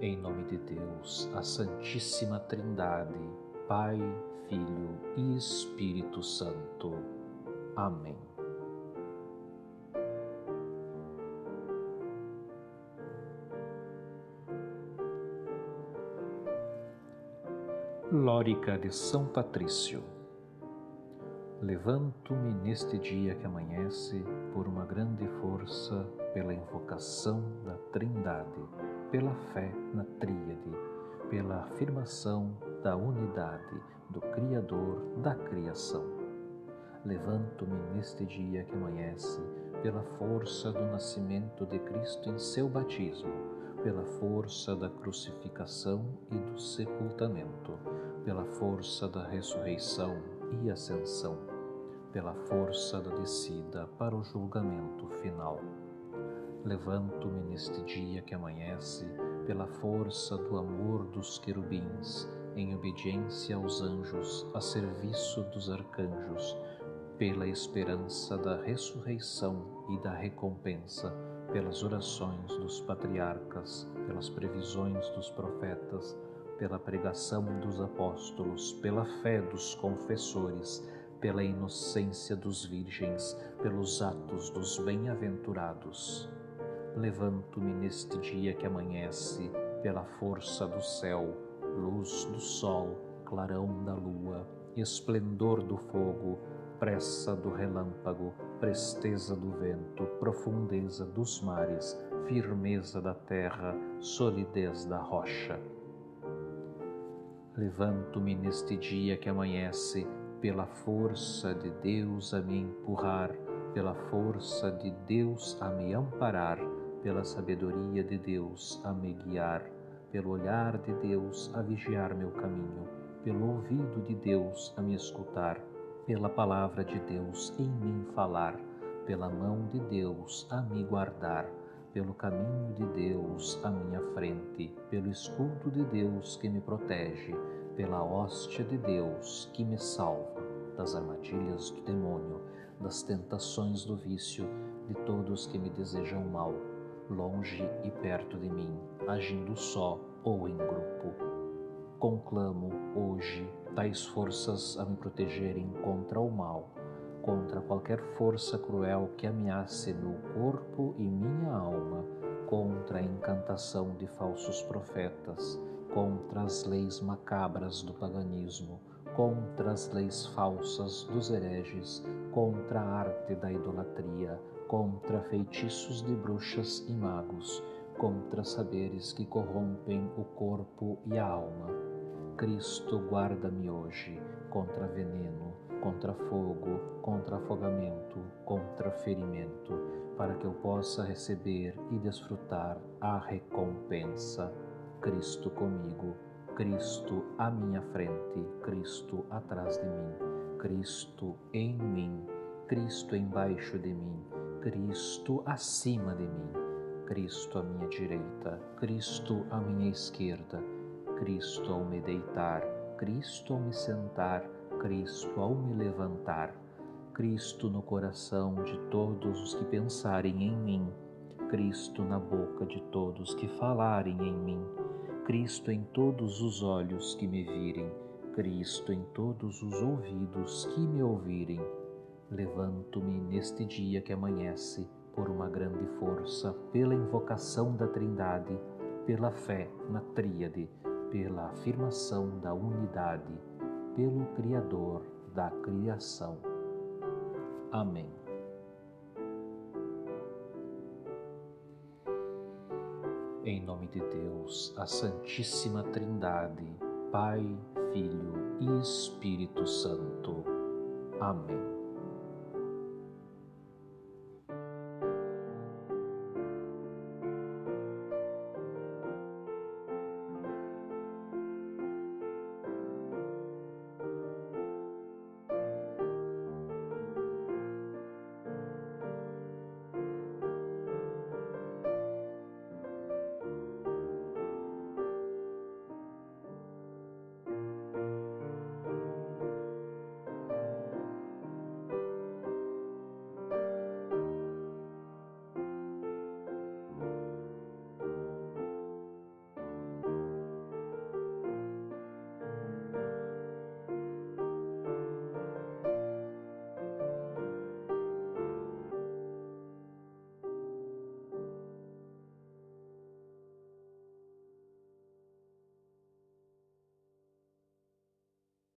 Em nome de Deus, a Santíssima Trindade, Pai, Filho e Espírito Santo. Amém. Lórica de São Patrício Levanto-me neste dia que amanhece por uma grande força, pela invocação da Trindade, pela fé na Tríade, pela afirmação da unidade do Criador da criação. Levanto-me neste dia que amanhece pela força do nascimento de Cristo em seu batismo, pela força da crucificação e do sepultamento, pela força da ressurreição e ascensão pela força da descida para o julgamento final. Levanto-me neste dia que amanhece, pela força do amor dos querubins, em obediência aos anjos, a serviço dos arcanjos, pela esperança da ressurreição e da recompensa, pelas orações dos patriarcas, pelas previsões dos profetas, pela pregação dos apóstolos, pela fé dos confessores, pela inocência dos virgens, pelos atos dos bem-aventurados. Levanto-me neste dia que amanhece, pela força do céu, luz do sol, clarão da lua, esplendor do fogo, pressa do relâmpago, presteza do vento, profundeza dos mares, firmeza da terra, solidez da rocha. Levanto-me neste dia que amanhece, pela força de Deus a me empurrar, pela força de Deus a me amparar, pela sabedoria de Deus a me guiar, pelo olhar de Deus a vigiar meu caminho, pelo ouvido de Deus a me escutar, pela palavra de Deus em mim falar, pela mão de Deus a me guardar, pelo caminho de Deus à minha frente, pelo escudo de Deus que me protege, pela hóstia de Deus que me salva das armadilhas do demônio, das tentações do vício, de todos que me desejam mal, longe e perto de mim, agindo só ou em grupo. Conclamo hoje tais forças a me protegerem contra o mal, contra qualquer força cruel que ameace meu corpo e minha alma, contra a encantação de falsos profetas, contra as leis macabras do paganismo, contra as leis falsas dos hereges, contra a arte da idolatria, contra feitiços de bruxas e magos, contra saberes que corrompem o corpo e a alma. Cristo guarda-me hoje contra veneno, contra fogo, contra afogamento, contra ferimento, para que eu possa receber e desfrutar a recompensa. Cristo comigo, Cristo à minha frente, Cristo atrás de mim, Cristo em mim, Cristo embaixo de mim, Cristo acima de mim, Cristo à minha direita, Cristo à minha esquerda, Cristo ao me deitar, Cristo ao me sentar, Cristo ao me levantar, Cristo no coração de todos os que pensarem em mim, Cristo na boca de todos que falarem em mim Cristo em todos os olhos que me virem, Cristo em todos os ouvidos que me ouvirem. Levanto-me neste dia que amanhece por uma grande força, pela invocação da Trindade, pela fé na Tríade, pela afirmação da unidade, pelo Criador da criação. Amém. Em nome de Deus, a Santíssima Trindade, Pai, Filho e Espírito Santo. Amém.